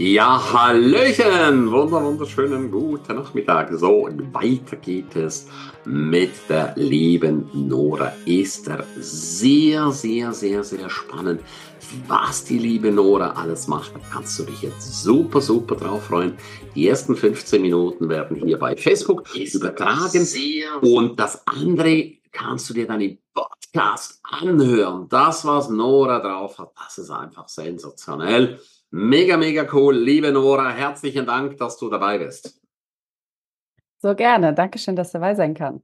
Ja, Hallöchen! Wunder, wunderschönen guten Nachmittag. So, weiter geht es mit der lieben Nora Esther. Sehr, sehr, sehr, sehr spannend, was die liebe Nora alles macht. Da kannst du dich jetzt super, super drauf freuen. Die ersten 15 Minuten werden hier bei Facebook übertragen. Und das andere kannst du dir dann im Podcast anhören. Das, was Nora drauf hat, das ist einfach sensationell. Mega, mega cool. Liebe Nora, herzlichen Dank, dass du dabei bist. So gerne. Dankeschön, dass du dabei sein kann.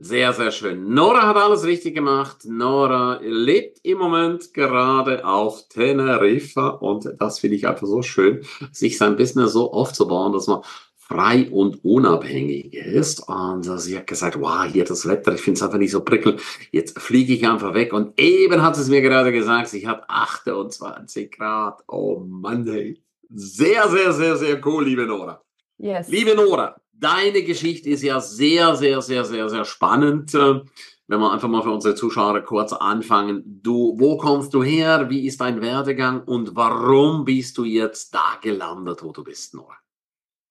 Sehr, sehr schön. Nora hat alles richtig gemacht. Nora lebt im Moment gerade auf Teneriffa und das finde ich einfach so schön, sich sein Business so aufzubauen, dass man frei und unabhängig ist. Und sie hat gesagt, wow, hier das Wetter, ich finde es einfach nicht so prickelnd. Jetzt fliege ich einfach weg. Und eben hat es mir gerade gesagt, sie hat 28 Grad. Oh Mann, hey. Sehr, sehr, sehr, sehr cool, liebe Nora. Yes. Liebe Nora, deine Geschichte ist ja sehr, sehr, sehr, sehr, sehr spannend. Äh, wenn wir einfach mal für unsere Zuschauer kurz anfangen. Du, wo kommst du her? Wie ist dein Werdegang? Und warum bist du jetzt da gelandet, wo du bist, Nora?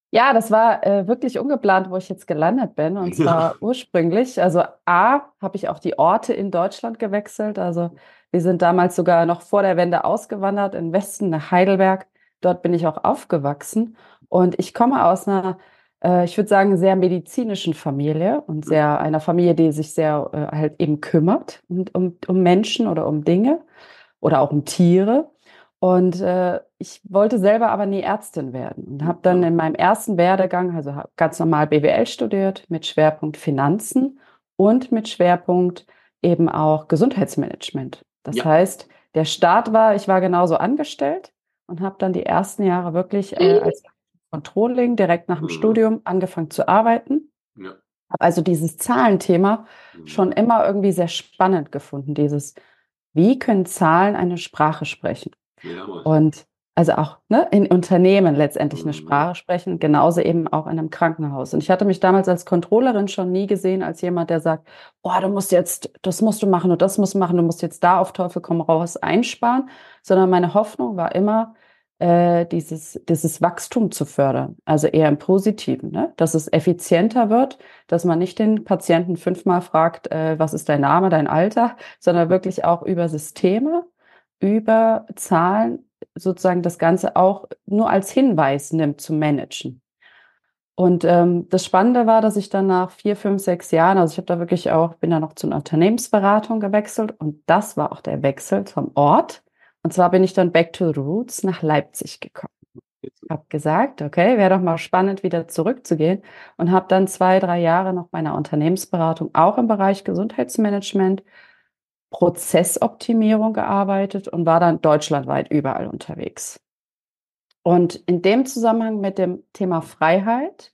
Ja, das war äh, wirklich ungeplant, wo ich jetzt gelandet bin. Und zwar ja. ursprünglich. Also A, habe ich auch die Orte in Deutschland gewechselt. Also wir sind damals sogar noch vor der Wende ausgewandert in Westen nach Heidelberg. Dort bin ich auch aufgewachsen. Und ich komme aus einer, äh, ich würde sagen, sehr medizinischen Familie und sehr einer Familie, die sich sehr äh, halt eben kümmert und, um, um Menschen oder um Dinge oder auch um Tiere. Und äh, ich wollte selber aber nie Ärztin werden und habe dann in meinem ersten Werdegang, also ganz normal BWL studiert mit Schwerpunkt Finanzen und mit Schwerpunkt eben auch Gesundheitsmanagement. Das ja. heißt, der Start war, ich war genauso angestellt und habe dann die ersten Jahre wirklich äh, als Controlling direkt nach dem mhm. Studium angefangen zu arbeiten. Ja. Habe also dieses Zahlenthema mhm. schon immer irgendwie sehr spannend gefunden. Dieses, wie können Zahlen eine Sprache sprechen? Und also auch ne, in Unternehmen letztendlich eine mhm. Sprache sprechen, genauso eben auch in einem Krankenhaus. Und ich hatte mich damals als Controllerin schon nie gesehen als jemand, der sagt, oh, du musst jetzt, das musst du machen und das musst du machen, du musst jetzt da auf Teufel komm raus einsparen, sondern meine Hoffnung war immer, äh, dieses, dieses Wachstum zu fördern, also eher im Positiven, ne? dass es effizienter wird, dass man nicht den Patienten fünfmal fragt, äh, was ist dein Name, dein Alter, sondern wirklich auch über Systeme über Zahlen sozusagen das Ganze auch nur als Hinweis nimmt zu managen. Und ähm, das Spannende war, dass ich dann nach vier, fünf, sechs Jahren, also ich habe da wirklich auch, bin da noch zu einer Unternehmensberatung gewechselt und das war auch der Wechsel zum Ort. Und zwar bin ich dann back to the roots nach Leipzig gekommen. Habe gesagt, okay, wäre doch mal spannend, wieder zurückzugehen und habe dann zwei, drei Jahre noch bei einer Unternehmensberatung auch im Bereich Gesundheitsmanagement Prozessoptimierung gearbeitet und war dann deutschlandweit überall unterwegs. Und in dem Zusammenhang mit dem Thema Freiheit,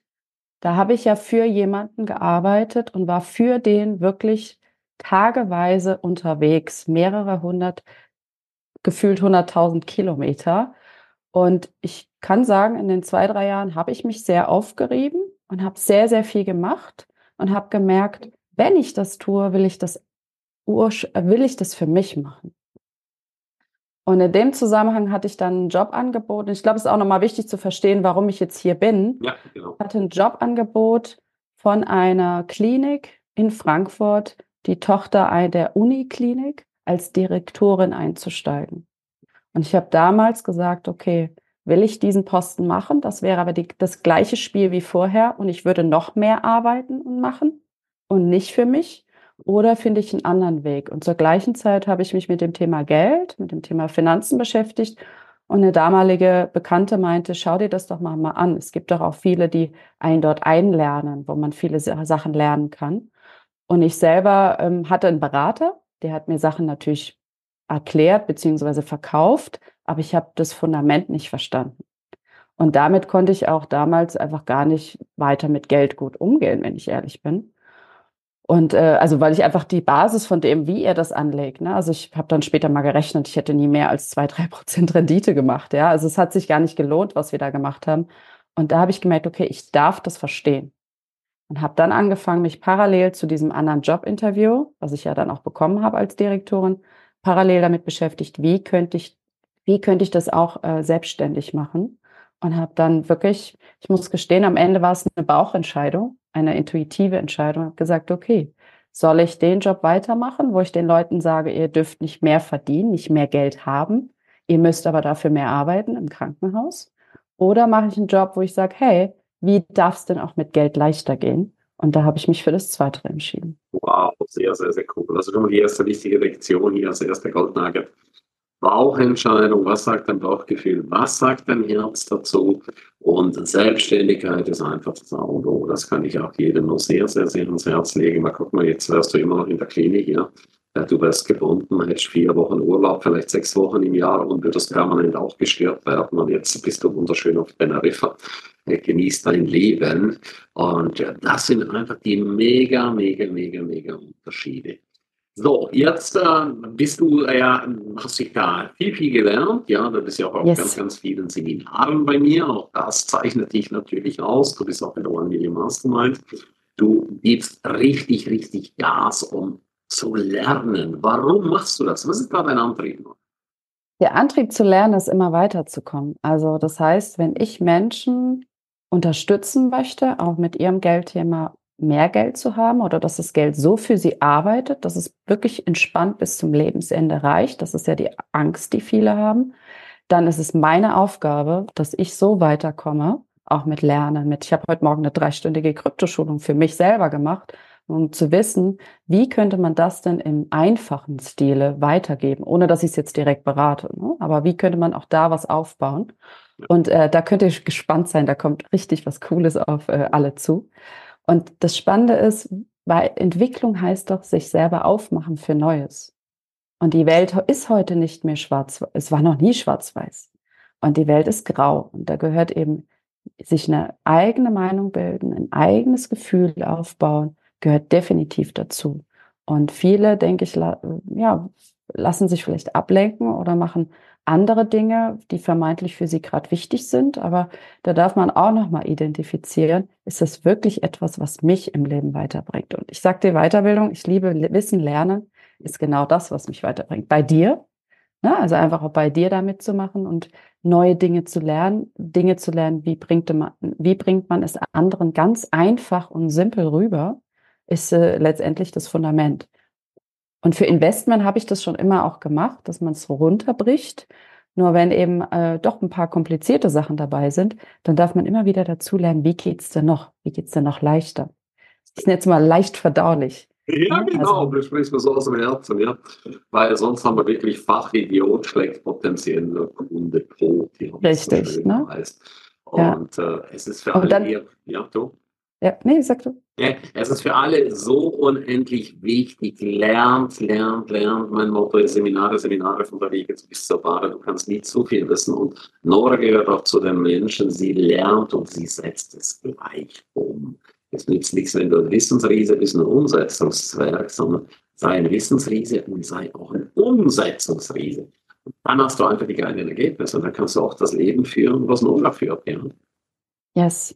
da habe ich ja für jemanden gearbeitet und war für den wirklich tageweise unterwegs, mehrere hundert, gefühlt hunderttausend Kilometer. Und ich kann sagen, in den zwei, drei Jahren habe ich mich sehr aufgerieben und habe sehr, sehr viel gemacht und habe gemerkt, wenn ich das tue, will ich das will ich das für mich machen? Und in dem Zusammenhang hatte ich dann ein Jobangebot. Und ich glaube, es ist auch nochmal wichtig zu verstehen, warum ich jetzt hier bin. Ja, genau. Ich hatte ein Jobangebot von einer Klinik in Frankfurt, die Tochter der Uniklinik, als Direktorin einzusteigen. Und ich habe damals gesagt, okay, will ich diesen Posten machen? Das wäre aber die, das gleiche Spiel wie vorher und ich würde noch mehr arbeiten und machen und nicht für mich. Oder finde ich einen anderen Weg? Und zur gleichen Zeit habe ich mich mit dem Thema Geld, mit dem Thema Finanzen beschäftigt. Und eine damalige Bekannte meinte, schau dir das doch mal, mal an. Es gibt doch auch viele, die einen dort einlernen, wo man viele Sachen lernen kann. Und ich selber ähm, hatte einen Berater, der hat mir Sachen natürlich erklärt bzw. verkauft, aber ich habe das Fundament nicht verstanden. Und damit konnte ich auch damals einfach gar nicht weiter mit Geld gut umgehen, wenn ich ehrlich bin. Und äh, also weil ich einfach die Basis von dem, wie er das anlegt, ne? also ich habe dann später mal gerechnet, ich hätte nie mehr als zwei, drei Prozent Rendite gemacht, ja. Also es hat sich gar nicht gelohnt, was wir da gemacht haben. Und da habe ich gemerkt, okay, ich darf das verstehen. Und habe dann angefangen, mich parallel zu diesem anderen Jobinterview, was ich ja dann auch bekommen habe als Direktorin, parallel damit beschäftigt, wie könnte ich, wie könnte ich das auch äh, selbstständig machen? und habe dann wirklich, ich muss gestehen, am Ende war es eine Bauchentscheidung, eine intuitive Entscheidung. Habe gesagt, okay, soll ich den Job weitermachen, wo ich den Leuten sage, ihr dürft nicht mehr verdienen, nicht mehr Geld haben, ihr müsst aber dafür mehr arbeiten im Krankenhaus? Oder mache ich einen Job, wo ich sage, hey, wie darf es denn auch mit Geld leichter gehen? Und da habe ich mich für das Zweite entschieden. Wow, sehr, sehr, sehr cool. Also schon mal die erste wichtige Lektion hier als erster Goldnagel. Bauchentscheidung, was sagt dein Bauchgefühl, was sagt dein Herz dazu? Und Selbstständigkeit ist einfach das A und O. Das kann ich auch jedem nur sehr, sehr, sehr ans Herz legen. Mal guck mal, jetzt wärst du immer noch in der Klinik, ja. Du wärst gebunden, hättest vier Wochen Urlaub, vielleicht sechs Wochen im Jahr und würdest permanent auch gestört werden. Und jetzt bist du wunderschön auf Teneriffa. Genießt dein Leben. Und das sind einfach die mega, mega, mega, mega Unterschiede. So, jetzt äh, bist du äh, ja, hast dich da viel, viel gelernt. Ja, du bist ja auch auf yes. ganz, ganz vielen Seminaren bei mir. Auch das zeichnet dich natürlich aus. Du bist auch in der One Million Mastermind. Du gibst richtig, richtig Gas, um zu lernen. Warum machst du das? Was ist da dein Antrieb? Der Antrieb zu lernen ist immer weiterzukommen. Also das heißt, wenn ich Menschen unterstützen möchte, auch mit ihrem Geldthema mehr Geld zu haben oder dass das Geld so für sie arbeitet, dass es wirklich entspannt bis zum Lebensende reicht. Das ist ja die Angst, die viele haben. Dann ist es meine Aufgabe, dass ich so weiterkomme, auch mit Lernen. Mit, ich habe heute Morgen eine dreistündige Kryptoschulung für mich selber gemacht, um zu wissen, wie könnte man das denn im einfachen Stile weitergeben, ohne dass ich es jetzt direkt berate. Ne? Aber wie könnte man auch da was aufbauen? Und äh, da könnt ihr gespannt sein, da kommt richtig was Cooles auf äh, alle zu. Und das Spannende ist, weil Entwicklung heißt doch, sich selber aufmachen für Neues. Und die Welt ist heute nicht mehr schwarz, es war noch nie schwarz-weiß. Und die Welt ist grau. Und da gehört eben sich eine eigene Meinung bilden, ein eigenes Gefühl aufbauen, gehört definitiv dazu. Und viele, denke ich, ja, lassen sich vielleicht ablenken oder machen andere Dinge, die vermeintlich für sie gerade wichtig sind. Aber da darf man auch nochmal identifizieren, ist das wirklich etwas, was mich im Leben weiterbringt? Und ich sage dir, Weiterbildung, ich liebe Wissen, Lernen, ist genau das, was mich weiterbringt. Bei dir, ne? also einfach auch bei dir damit zu machen und neue Dinge zu lernen, Dinge zu lernen, wie bringt man, wie bringt man es anderen ganz einfach und simpel rüber, ist äh, letztendlich das Fundament. Und für Investment habe ich das schon immer auch gemacht, dass man es runterbricht. Nur wenn eben äh, doch ein paar komplizierte Sachen dabei sind, dann darf man immer wieder dazu lernen, wie geht's denn noch? Wie geht's denn noch leichter? Das ist jetzt mal leicht verdaulich. Ja, genau, also, du sprichst mir so aus dem Herzen, ja. Weil sonst haben wir wirklich Fachidiot schlägt potenziell Kunde tot. Richtig, so ne? Heißt. Und ja. äh, es ist für alle dann, eher, ja, du? Ja, nee, sag du. Ja, es ist für alle so unendlich wichtig. Lernt, lernt, lernt. Mein Motto ist Seminare, Seminare von der Wege bis zur Bahre. Du kannst nicht zu viel wissen. Und Nora gehört auch zu den Menschen. Sie lernt und sie setzt es gleich um. Es nützt nichts, wenn du ein Wissensriese bist, ein Umsetzungswerk, sondern sei ein Wissensriese und sei auch ein Umsetzungsriese. Und dann hast du einfach die geilen Ergebnisse und dann kannst du auch das Leben führen, was Nora führt. Ja. Yes.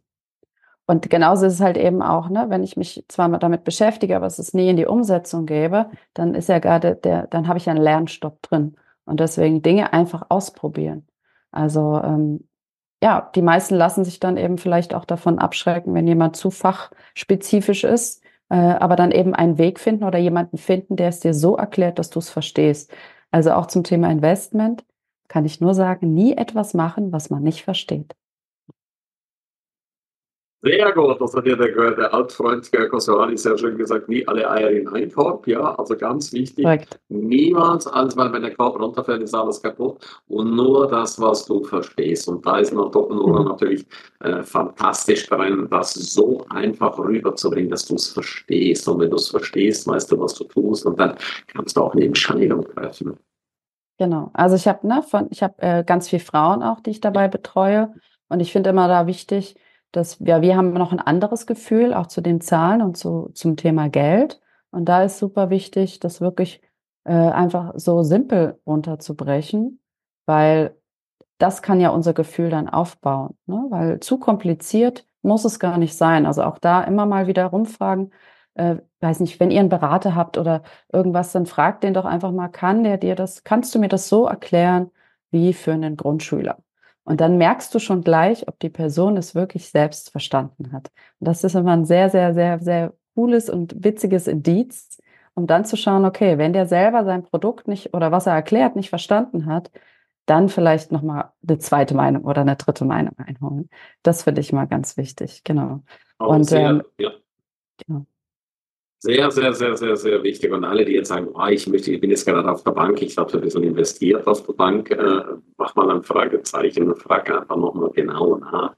Und genauso ist es halt eben auch, ne, wenn ich mich zwar damit beschäftige, aber es nie in die Umsetzung gebe, dann ist ja gerade der, dann habe ich einen Lernstopp drin. Und deswegen Dinge einfach ausprobieren. Also ähm, ja, die meisten lassen sich dann eben vielleicht auch davon abschrecken, wenn jemand zu fachspezifisch ist, äh, aber dann eben einen Weg finden oder jemanden finden, der es dir so erklärt, dass du es verstehst. Also auch zum Thema Investment kann ich nur sagen, nie etwas machen, was man nicht versteht. Sehr gut, das hat ja der, der Altfreund Kosovani sehr schön gesagt, nie alle Eier in einen Korb, ja, also ganz wichtig, Correct. niemals, als weil wenn der Korb runterfällt, ist alles kaputt. Und nur das, was du verstehst. Und da ist noch Doppelnummer mhm. natürlich äh, fantastisch drin, das so einfach rüberzubringen, dass du es verstehst. Und wenn du es verstehst, weißt du, was du tust. Und dann kannst du auch eine Entscheidung treffen. Genau, also ich habe ne, ich habe äh, ganz viele Frauen auch, die ich dabei betreue. Und ich finde immer da wichtig, dass ja, wir haben noch ein anderes Gefühl, auch zu den Zahlen und zu, zum Thema Geld. Und da ist super wichtig, das wirklich äh, einfach so simpel runterzubrechen, weil das kann ja unser Gefühl dann aufbauen. Ne? Weil zu kompliziert muss es gar nicht sein. Also auch da immer mal wieder rumfragen, äh, weiß nicht, wenn ihr einen Berater habt oder irgendwas, dann fragt den doch einfach mal, kann der dir das, kannst du mir das so erklären wie für einen Grundschüler? Und dann merkst du schon gleich, ob die Person es wirklich selbst verstanden hat. Und das ist immer ein sehr, sehr, sehr, sehr cooles und witziges Indiz, um dann zu schauen, okay, wenn der selber sein Produkt nicht oder was er erklärt nicht verstanden hat, dann vielleicht nochmal eine zweite Meinung oder eine dritte Meinung einholen. Das finde ich mal ganz wichtig, genau. Auch und sehr, ähm, ja. genau. Sehr, sehr, sehr, sehr, sehr wichtig. Und alle, die jetzt sagen, oh, ich möchte, ich bin jetzt gerade auf der Bank, ich habe ein bisschen investiert auf der Bank, äh, mach mal ein Fragezeichen und frag einfach nochmal genau nach,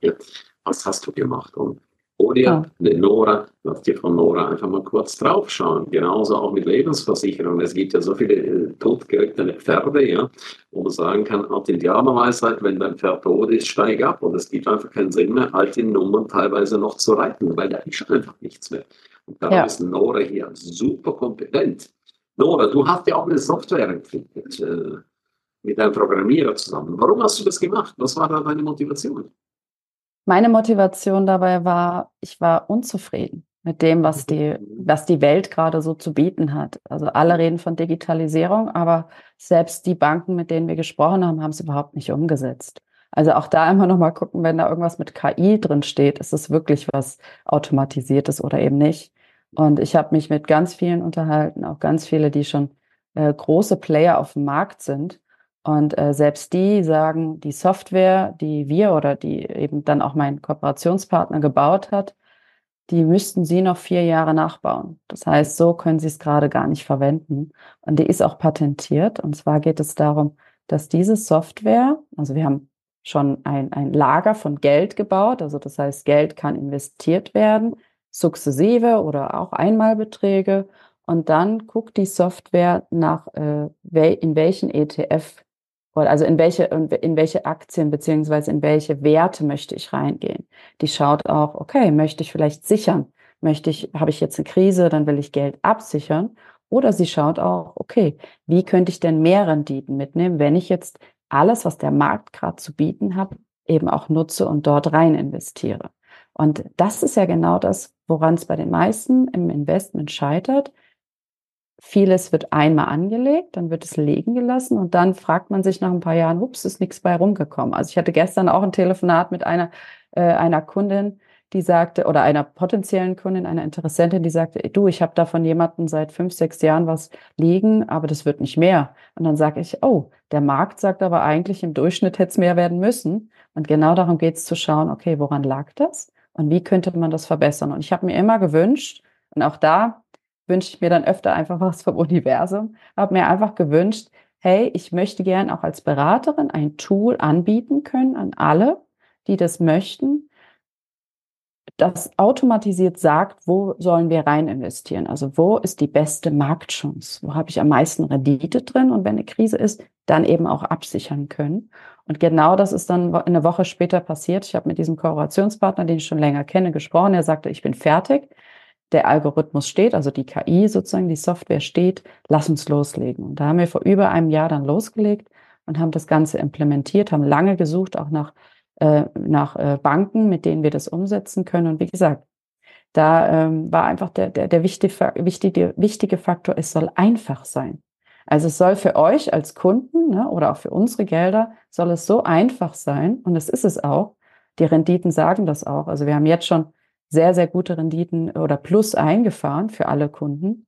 was hast du gemacht? Und oder ja. Nora, lass dir von Nora einfach mal kurz draufschauen. Genauso auch mit Lebensversicherung. Es gibt ja so viele äh, totgerittene Pferde, ja, wo man sagen kann, die Indianerweisheit, wenn dein Pferd tot ist, steig ab. Und es gibt einfach keinen Sinn mehr, alte Nummern teilweise noch zu reiten, weil da ist einfach nichts mehr. Und da ja. ist Nora hier super kompetent. Nora, du hast ja auch eine Software entwickelt äh, mit einem Programmierer zusammen. Warum hast du das gemacht? Was war da deine Motivation? Meine Motivation dabei war, ich war unzufrieden mit dem, was die, was die Welt gerade so zu bieten hat. Also alle reden von Digitalisierung, aber selbst die Banken, mit denen wir gesprochen haben, haben es überhaupt nicht umgesetzt. Also auch da immer noch mal gucken, wenn da irgendwas mit KI drin steht, ist es wirklich was automatisiertes oder eben nicht. Und ich habe mich mit ganz vielen unterhalten, auch ganz viele, die schon äh, große Player auf dem Markt sind. Und äh, selbst die sagen, die Software, die wir oder die eben dann auch mein Kooperationspartner gebaut hat, die müssten sie noch vier Jahre nachbauen. Das heißt, so können sie es gerade gar nicht verwenden. Und die ist auch patentiert. Und zwar geht es darum, dass diese Software, also wir haben schon ein, ein Lager von Geld gebaut, also das heißt, Geld kann investiert werden, sukzessive oder auch Einmalbeträge. Und dann guckt die Software nach, äh, in welchen ETF also in welche, in welche Aktien beziehungsweise in welche Werte möchte ich reingehen. Die schaut auch, okay, möchte ich vielleicht sichern? Möchte ich, habe ich jetzt eine Krise, dann will ich Geld absichern. Oder sie schaut auch, okay, wie könnte ich denn mehr Renditen mitnehmen, wenn ich jetzt alles, was der Markt gerade zu bieten hat, eben auch nutze und dort rein investiere. Und das ist ja genau das, woran es bei den meisten im Investment scheitert. Vieles wird einmal angelegt, dann wird es liegen gelassen und dann fragt man sich nach ein paar Jahren, ups, ist nichts bei rumgekommen. Also ich hatte gestern auch ein Telefonat mit einer, äh, einer Kundin, die sagte, oder einer potenziellen Kundin, einer Interessentin, die sagte, du, ich habe da von jemandem seit fünf, sechs Jahren was liegen, aber das wird nicht mehr. Und dann sage ich, oh, der Markt sagt aber eigentlich, im Durchschnitt hätte es mehr werden müssen. Und genau darum geht es zu schauen, okay, woran lag das? Und wie könnte man das verbessern? Und ich habe mir immer gewünscht, und auch da wünsche ich mir dann öfter einfach was vom Universum. Habe mir einfach gewünscht, hey, ich möchte gern auch als Beraterin ein Tool anbieten können an alle, die das möchten, das automatisiert sagt, wo sollen wir rein investieren? Also wo ist die beste Marktchance? Wo habe ich am meisten Rendite drin? Und wenn eine Krise ist, dann eben auch absichern können. Und genau das ist dann eine Woche später passiert. Ich habe mit diesem Kooperationspartner, den ich schon länger kenne, gesprochen. Er sagte, ich bin fertig der Algorithmus steht, also die KI sozusagen, die Software steht, lass uns loslegen. Und da haben wir vor über einem Jahr dann losgelegt und haben das Ganze implementiert, haben lange gesucht, auch nach, äh, nach äh, Banken, mit denen wir das umsetzen können. Und wie gesagt, da ähm, war einfach der, der, der wichtige, wichtige, wichtige Faktor, es soll einfach sein. Also es soll für euch als Kunden ne, oder auch für unsere Gelder, soll es so einfach sein. Und es ist es auch. Die Renditen sagen das auch. Also wir haben jetzt schon sehr, sehr gute Renditen oder Plus eingefahren für alle Kunden.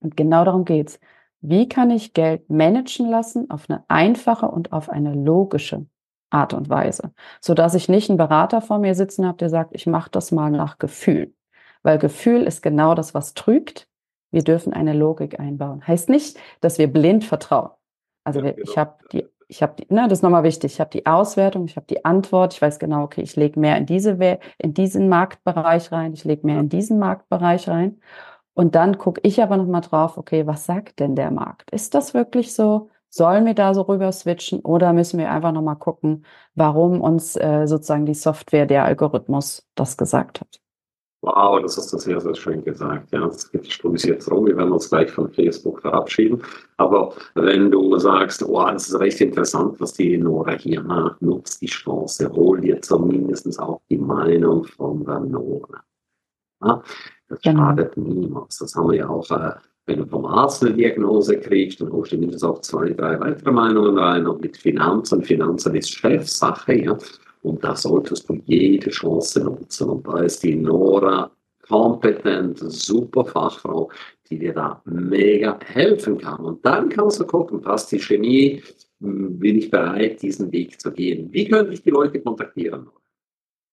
Und genau darum geht's. Wie kann ich Geld managen lassen auf eine einfache und auf eine logische Art und Weise, so dass ich nicht einen Berater vor mir sitzen habe, der sagt, ich mache das mal nach Gefühl, weil Gefühl ist genau das, was trügt. Wir dürfen eine Logik einbauen. Heißt nicht, dass wir blind vertrauen. Also ja, genau. ich habe die ich habe, ne, das ist nochmal wichtig, ich habe die Auswertung, ich habe die Antwort, ich weiß genau, okay, ich lege mehr in, diese, in diesen Marktbereich rein, ich lege mehr in diesen Marktbereich rein. Und dann gucke ich aber nochmal drauf, okay, was sagt denn der Markt? Ist das wirklich so? Sollen wir da so rüber switchen oder müssen wir einfach nochmal gucken, warum uns äh, sozusagen die Software, der Algorithmus das gesagt hat? Wow, das hast du sehr, sehr schön gesagt. Ja, das geht die Stunde jetzt rum. Wir werden uns gleich von Facebook verabschieden. Aber wenn du sagst, oh, das ist recht interessant, was die Nora hier macht, nutzt die Chance, hol dir zumindest auch die Meinung von der Nora. Ja, das genau. schadet niemals. Das haben wir ja auch äh, wenn du vom Arzt eine Diagnose kriegst, dann holst du mindestens auch zwei, drei weitere Meinungen rein. Und mit Finanzen, Finanzen ist Chefsache, ja. Und da solltest du jede Chance nutzen. Und da ist die Nora kompetent, super Fachfrau, die dir da mega helfen kann. Und dann kannst du gucken, passt die Chemie, hm, bin ich bereit, diesen Weg zu gehen. Wie können dich die Leute kontaktieren?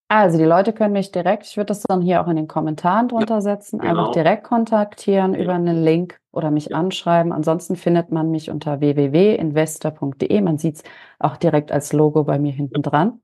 Also die Leute können mich direkt, ich würde das dann hier auch in den Kommentaren drunter ja, setzen, genau. einfach direkt kontaktieren ja. über einen Link oder mich ja. anschreiben. Ansonsten findet man mich unter www.investor.de. Man sieht es auch direkt als Logo bei mir hinten dran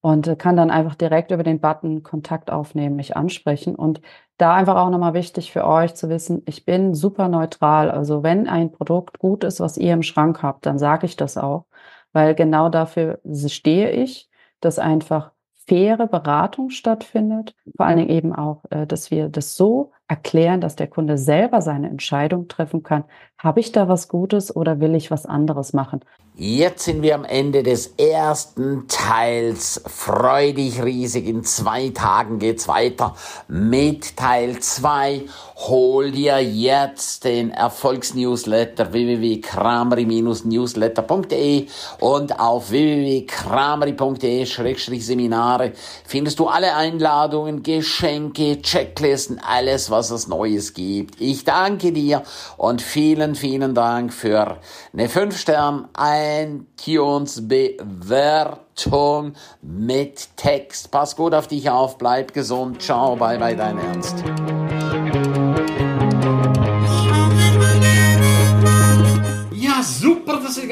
und äh, kann dann einfach direkt über den Button Kontakt aufnehmen, mich ansprechen. Und da einfach auch nochmal wichtig für euch zu wissen, ich bin super neutral. Also wenn ein Produkt gut ist, was ihr im Schrank habt, dann sage ich das auch, weil genau dafür stehe ich, dass einfach faire Beratung stattfindet. Vor allen Dingen eben auch, äh, dass wir das so erklären, dass der Kunde selber seine Entscheidung treffen kann. Habe ich da was Gutes oder will ich was anderes machen? Jetzt sind wir am Ende des ersten Teils. Freu dich riesig. In zwei Tagen geht's weiter mit Teil zwei. Hol dir jetzt den Erfolgsnewsletter www.krameri-newsletter.de und auf www.krameri.de-seminare findest du alle Einladungen, Geschenke, Checklisten, alles, was es Neues gibt. Ich danke dir und vielen, vielen Dank für eine 5-Stern- iTunes-Bewertung mit Text. Pass gut auf dich auf, bleib gesund. Ciao, bye bye, dein Ernst.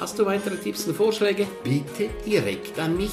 Hast du weitere Tipps und Vorschläge? Bitte direkt an mich.